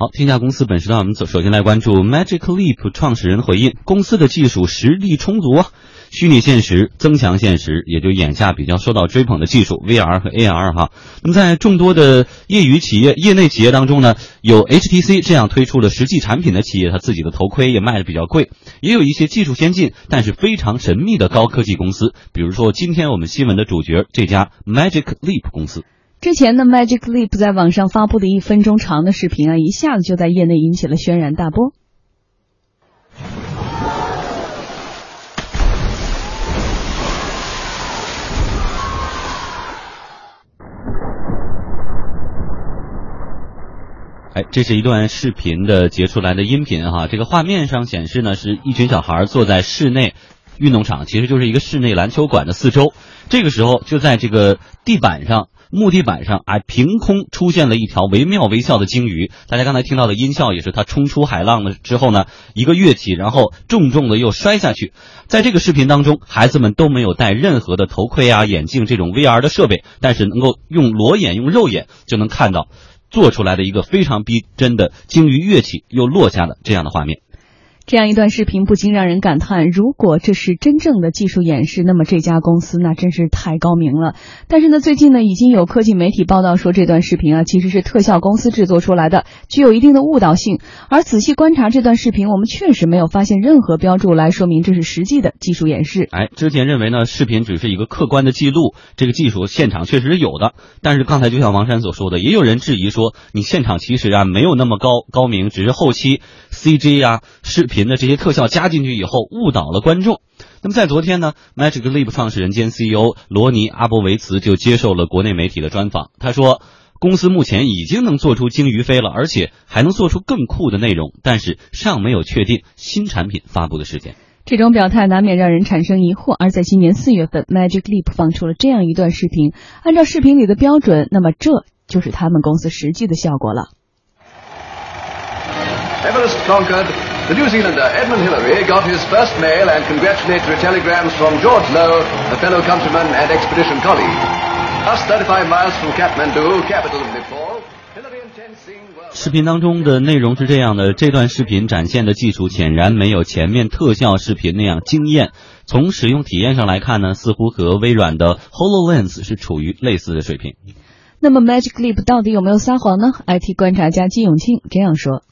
好，天下公司本时段我们首首先来关注 Magic Leap 创始人回应，公司的技术实力充足啊。虚拟现实、增强现实，也就眼下比较受到追捧的技术 VR 和 AR 哈。那么在众多的业余企业、业内企业当中呢，有 HTC 这样推出了实际产品的企业，它自己的头盔也卖的比较贵；也有一些技术先进但是非常神秘的高科技公司，比如说今天我们新闻的主角这家 Magic Leap 公司。之前呢，Magic Leap 在网上发布的一分钟长的视频啊，一下子就在业内引起了轩然大波。哎，这是一段视频的截出来的音频哈。这个画面上显示呢，是一群小孩坐在室内运动场，其实就是一个室内篮球馆的四周。这个时候，就在这个地板上、木地板上，哎，凭空出现了一条惟妙惟肖的鲸鱼。大家刚才听到的音效也是它冲出海浪的之后呢，一个跃起，然后重重的又摔下去。在这个视频当中，孩子们都没有戴任何的头盔啊、眼镜这种 VR 的设备，但是能够用裸眼、用肉眼就能看到。做出来的一个非常逼真的鲸鱼跃起又落下的这样的画面。这样一段视频不禁让人感叹：如果这是真正的技术演示，那么这家公司那真是太高明了。但是呢，最近呢，已经有科技媒体报道说，这段视频啊其实是特效公司制作出来的，具有一定的误导性。而仔细观察这段视频，我们确实没有发现任何标注来说明这是实际的技术演示。哎，之前认为呢，视频只是一个客观的记录，这个技术现场确实是有的。但是刚才就像王山所说的，也有人质疑说，你现场其实啊没有那么高高明，只是后期 CG 啊视频。的这些特效加进去以后，误导了观众。那么在昨天呢，Magic Leap 创始人兼 CEO 罗尼阿波维茨就接受了国内媒体的专访。他说，公司目前已经能做出鲸鱼飞了，而且还能做出更酷的内容，但是尚没有确定新产品发布的时间。这种表态难免让人产生疑惑。而在今年四月份，Magic Leap 放出了这样一段视频，按照视频里的标准，那么这就是他们公司实际的效果了。Everest conquered. The New Zealander Edmund Hillary got his first mail and congratulatory telegrams from George Lowe, a fellow countryman and expedition colleague. Us 35 miles from Kathmandu, capital of Nepal. 视频当中的内容是这样的：这段视频展现的技术显然没有前面特效视频那样惊艳。从使用体验上来看呢，似乎和微软的 Hololens 是处于类似的水平。那么 Magic Leap 到底有没有撒谎呢？IT 观察家金永庆这样说。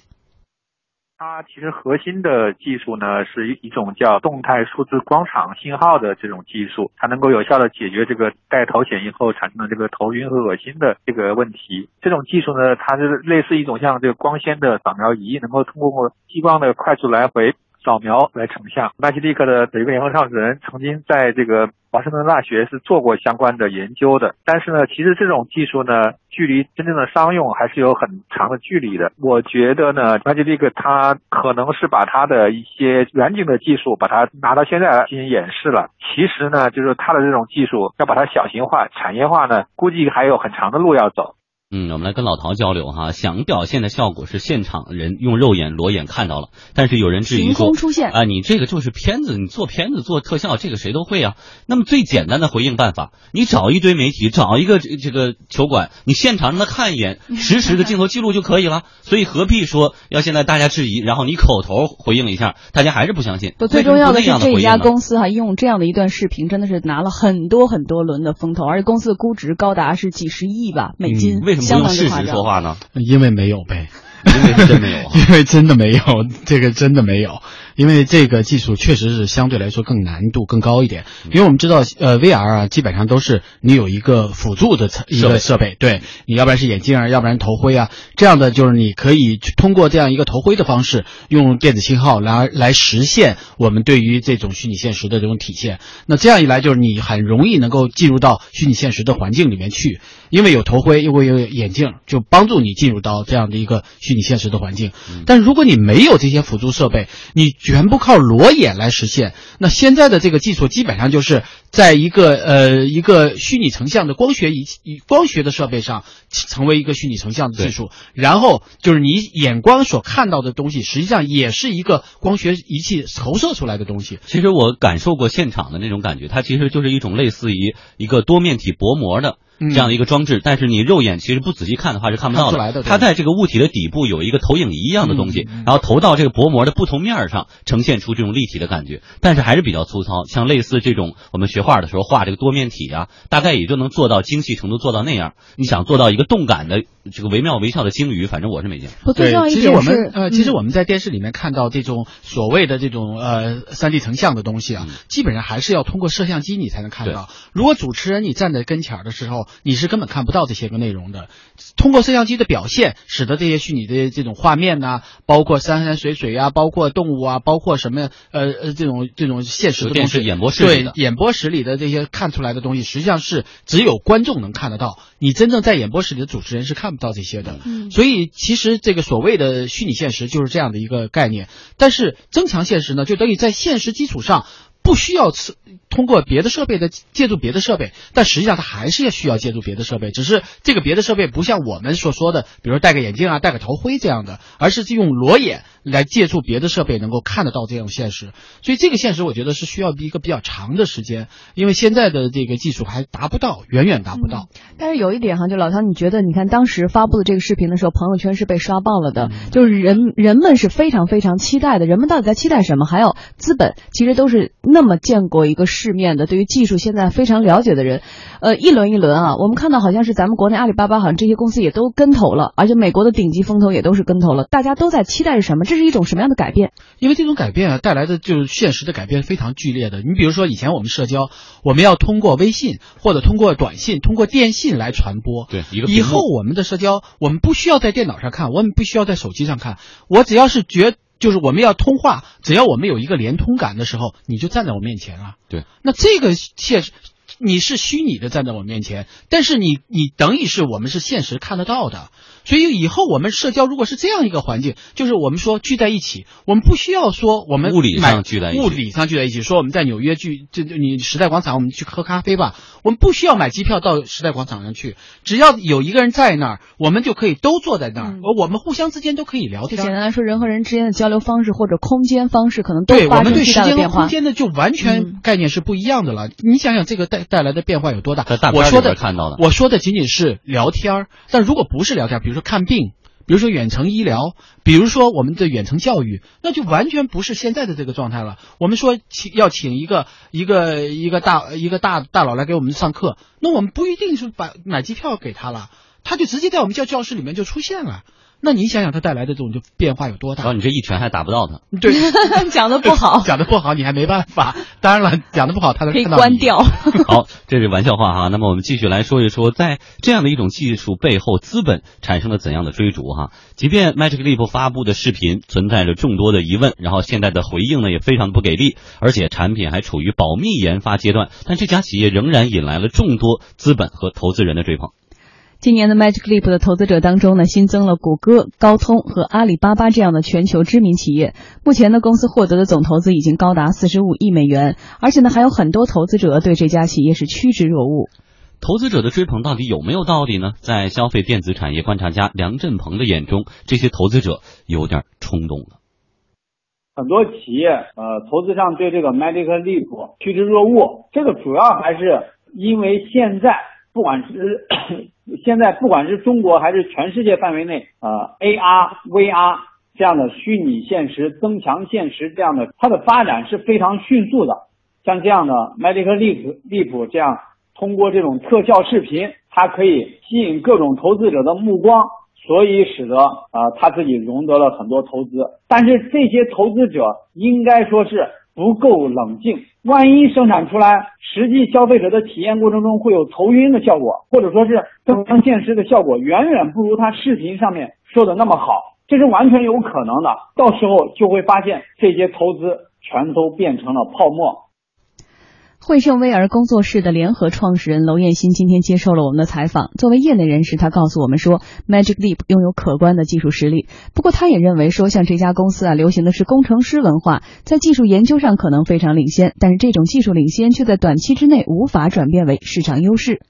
它其实核心的技术呢，是一种叫动态数字光场信号的这种技术，它能够有效的解决这个戴头显以后产生的这个头晕和恶心的这个问题。这种技术呢，它是类似一种像这个光纤的扫描仪，能够通过激光的快速来回。扫描来成像，麦吉利克的有一个联合创始人曾经在这个华盛顿大学是做过相关的研究的。但是呢，其实这种技术呢，距离真正的商用还是有很长的距离的。我觉得呢，那就这个，它可能是把它的一些远景的技术把它拿到现在来进行演示了。其实呢，就是它的这种技术要把它小型化、产业化呢，估计还有很长的路要走。嗯，我们来跟老陶交流哈。想表现的效果是现场人用肉眼裸眼看到了，但是有人质疑说出现啊，你这个就是片子，你做片子做特效，这个谁都会啊。那么最简单的回应办法，你找一堆媒体，找一个这个球馆，你现场让他看一眼，实时的镜头记录就可以了。所以何必说要现在大家质疑，然后你口头回应一下，大家还是不相信。最重要的是这家公司哈，用这样的一段视频，真的是拿了很多很多轮的风投，而且公司的估值高达是几十亿吧美金。为什么用事实说话呢？因为没有呗，因为真没有，因为真的没有，这个真的没有。因为这个技术确实是相对来说更难度更高一点，因为我们知道，呃，VR 啊，基本上都是你有一个辅助的一个设备，对你要不然是眼镜啊，要不然头盔啊，这样的就是你可以通过这样一个头盔的方式，用电子信号来来实现我们对于这种虚拟现实的这种体现。那这样一来，就是你很容易能够进入到虚拟现实的环境里面去，因为有头盔，又会有眼镜，就帮助你进入到这样的一个虚拟现实的环境。但如果你没有这些辅助设备，你全部靠裸眼来实现，那现在的这个技术基本上就是在一个呃一个虚拟成像的光学仪器光学的设备上成为一个虚拟成像的技术，然后就是你眼光所看到的东西，实际上也是一个光学仪器投射出来的东西。其实我感受过现场的那种感觉，它其实就是一种类似于一个多面体薄膜的。嗯。这样的一个装置，但是你肉眼其实不仔细看的话是看不到出来的它在这个物体的底部有一个投影仪一样的东西，然后投到这个薄膜的不同面儿上，呈现出这种立体的感觉，但是还是比较粗糙。像类似这种我们学画的时候画这个多面体啊，大概也就能做到精细程度做到那样。你想做到一个动感的这个惟妙惟肖的鲸鱼，反正我是没见对其实我们呃，其实嗯我们在电视里面看到这种所谓的这种呃三 D 成像的东西啊，嗯。基本上还是要通过摄像机你才能看到。如果主持人你站在跟前儿的时候，你是根本看不到这些个内容的。通过摄像机的表现，使得这些虚拟的这种画面呐、包括山山水水啊，包括动物啊，包括什么呃呃这种这种现实的东西，就电视演播室对演播室里的这些看出来的东西，实际上是只有观众能看得到，你真正在演播室里的主持人是看不到这些的。嗯所以其实这个所谓的虚拟现实就是这样的一个概念，但是增强现实呢，就等于在现实基础上。不需要通过别的设备的借助别的设备，但实际上它还是要需要借助别的设备，只是这个别的设备不像我们所说的，比如戴个眼镜啊、戴个头盔这样的，而是用裸眼来借助别的设备能够看得到这种现实。所以这个现实我觉得是需要一个比较长的时间，因为现在的这个技术还达不到，远远达不到。但是有一点哈，就老唐，你觉得你看当时发布的这个视频的时候，朋友圈是被刷爆了嗯的，就是人人们是非常非常期待的，人们到底在期待什么？还有资本其实都是那么见过一个世面的，对于技术现在非常了解的人，呃，一轮一轮啊，我们看到好像是咱们国内阿里巴巴好像这些公司也都跟投了，而且美国的顶级风投也都是跟投了，大家都在期待着什么？这是一种什么样的改变？因为这种改变啊，带来的就是现实的改变非常剧烈的。你比如说，以前我们社交，我们要通过微信或者通过短信、通过电信来传播。对，一个以后我们的社交，我们不需要在电脑上看，我们不需要在手机上看，我只要是觉，就是我们要通话，只要我们有一个连通感的时候，你就站在我面前了。对，那这个现实。你是虚拟的站在我面前，但是你你等于是我们是现实看得到的，所以以后我们社交如果是这样一个环境，就是我们说聚在一起，我们不需要说我们物理上聚在一起物理上聚在一起，说我们在纽约聚，就就你时代广场，我们去喝咖啡吧，我们不需要买机票到时代广场上去，只要有一个人在那儿，我们就可以都坐在那儿，我们互相之间都可以聊天简。单来说，人和人之间的交流方式或者空间方式可能都对我们对时间。空间的就完嗯全概念是不一样的了。你想想这个带带来的变化有多大在大？片里我说的看到的我说的仅仅是聊天儿，但如果不是聊天，比如看病，比如说远程医疗，比如说我们的远程教育，那就完全不是现在的这个状态了。我们说请要请一个一个一个大一个大大佬来给我们上课，那我们不一定是把买机票给他了，他就直接在我们教教室里面就出现了。那你想想它带来的这种就变化有多大？然后你这一拳还打不到他。对，讲的不好，讲的不好，你还没办法。当然了，讲的不好，他能可以。关掉。好，这是玩笑话哈。那么我们继续来说一说，在这样的一种技术背后，资本产生了怎样的追逐哈？即便 Magic Leap 发布的视频存在着众多的疑问，然后现在的回应呢也非常的不给力，而且产品还处于保密研发阶段，但这家企业仍然引来了众多资本和投资人的追捧。今年的 Magic Leap 的投资者当中呢，新增了谷歌、高通和阿里巴巴这样的全球知名企业。目前呢，公司获得的总投资已经高达四十五亿美元，而且呢，还有很多投资者对这家企业是趋之若鹜。投资者的追捧到底有没有道理呢？在消费电子产业观察家梁振鹏的眼中，这些投资者有点冲动了。很多企业呃投资上对这个 Magic Leap 趋之若鹜，这个主要还是因为现在不管是现在不管是中国还是全世界范围内，呃 AR、VR 这样的虚拟现实、增强现实这样的，它的发展是非常迅速的。像这样的 Magic Leap Leap 这样通过这种特效视频，它可以吸引各种投资者的目光，所以使得呃他自己融得了很多投资。但是这些投资者应该说是不够冷静，万一生产出来实际消费者的体验过程中会有头晕的效果，或者说是增强现实的效果远远不如他视频上面说的那么好，这是完全有可能的。到时候就会发现这些投资全都变成了泡沫。汇盛威尔工作室的联合创始人娄彦新今天接受了我们的采访。作为业内人士，他告诉我们说，Magic Leap 拥有可观的技术实力。不过，他也认为说，像这家公司啊，流行的是工程师文化，在技术研究上可能非常领先，但是这种技术领先却在短期之内无法转变为市场优势。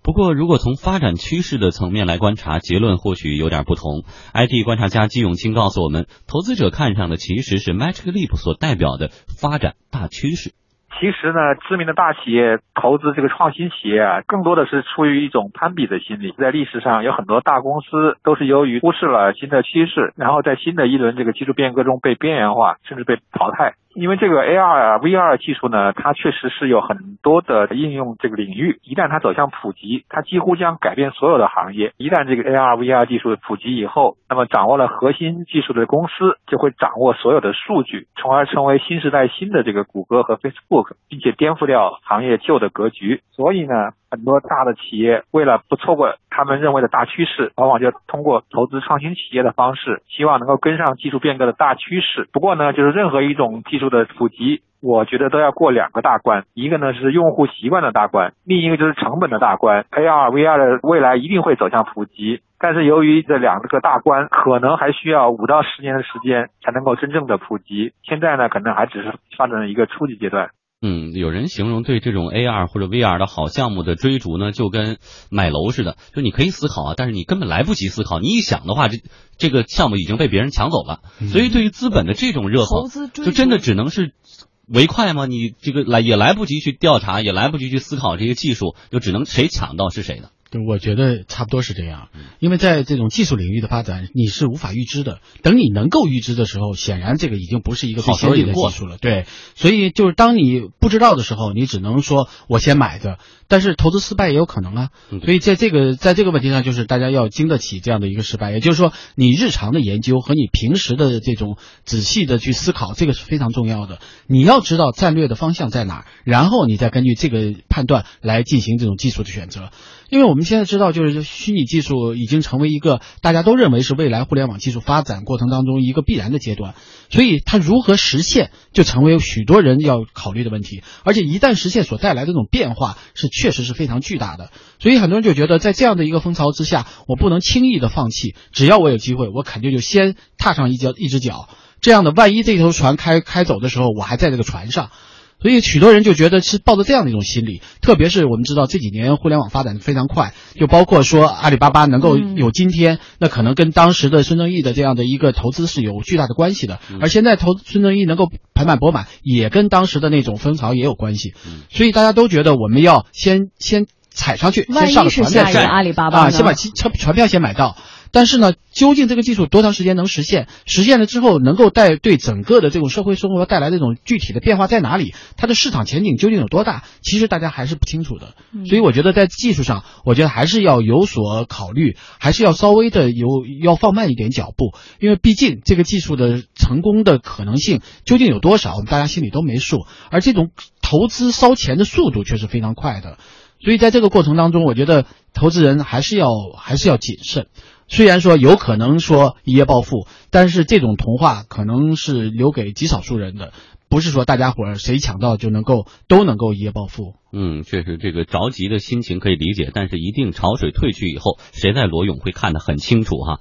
不过，如果从发展趋势的层面来观察，结论或许有点不同。IT 观察家季永清告诉我们，投资者看上的其实是 Magic Leap 所代表的发展大趋势。其实呢，知名的大企业投资这个创新企业啊，更多的是出于一种攀比的心理。在历史上，有很多大公司都是由于忽视了新的趋势，然后在新的一轮这个技术变革中被边缘化，甚至被淘汰。因为这个 AR、VR 技术呢，它确实是有很多的应用这个领域。一旦它走向普及，它几乎将改变所有的行业。一旦这个 AR、VR 技术普及以后，那么掌握了核心技术的公司就会掌握所有的数据，从而成为新时代新的这个谷歌和 Facebook，并且颠覆掉行业旧的格局。所以呢，很多大的企业为了不错过他们认为的大趋势，往往就通过投资创新企业的方式，希望能够跟上技术变革的大趋势。不过呢，就是任何一种技术的普及，我觉得都要过两个大关，一个呢是用户习惯的大关，另一个就是成本的大关。AR、VR 的未来一定会走向普及，但是由于这两个大关可能还需要五到十年的时间才能够真正的普及，现在呢可能还只是发展的一个初级阶段。嗯，有人形容对这种 AR 或者 VR 的好项目的追逐呢，就跟买楼似的，就你可以思考啊，但是你根本来不及思考，你一想的话，这这个项目已经被别人抢走了。所以对于资本的这种热投捧，就真的只能是为快吗？你这个来也来不及去调查，也来不及去思考这些技术，就只能谁抢到是谁的。对，我觉得差不多是这样，因为在这种技术领域的发展，你是无法预知的。等你能够预知的时候，显然这个已经不是一个最先进的技术了。对，所以就是当你不知道的时候，你只能说我先买着，但是投资失败也有可能啊。嗯所以在这个在这个问题上，就是大家要经得起这样的一个失败。也就是说，你日常的研究和你平时的这种仔细的去思考，这个是非常重要的。你要知道战略的方向在哪儿，然后你再根据这个判断来进行这种技术的选择。因为我们们现在知道，就是虚拟技术已经成为一个大家都认为是未来互联网技术发展过程当中一个必然的阶段，所以它如何实现，就成为许多人要考虑的问题。而且一旦实现，所带来的这种变化是确实是非常巨大的。所以很多人就觉得，在这样的一个风潮之下，我不能轻易的放弃，只要我有机会，我肯定就先踏上一脚一只脚。这样的，万一这头船开开走的时候，我还在这个船上。所以许多人就觉得是抱着这样的一种心理，特别是我们知道这几年互联网发展得非常快，就包括说阿里巴巴能够嗯有今天，那可能跟当时的孙正义的这样的一个投资是有巨大的关系的。而现在投孙正义能够盆满钵满，也跟当时的那种风潮也有关系。所以大家都觉得我们要先先踩上去，先上船再说阿里巴巴啊，先把机车船票先买到。但是呢，究竟这个技术多长时间能实现？实现了之后，能够带对整个的这种社会生活带来这种具体的变化在哪里？它的市场前景究竟有多大？其实大家还是不清楚的。所以我觉得在技术上，我觉得还是要有所考虑，还是要稍微的有要放慢一点脚步，因为毕竟这个技术的成功的可能性究竟有多少，我们大家心里都没数。而这种投资烧钱的速度却是非常快的。所以在这个过程当中，我觉得投资人还是要还是要谨慎。虽然说有可能说一夜暴富，但是这种童话可能是留给极少数人的，不是说大家伙儿谁抢到就能够都能够一夜暴富。嗯，确实，这个着急的心情可以理解，但是一定潮水退去以后，谁在裸泳会看得很清楚哈。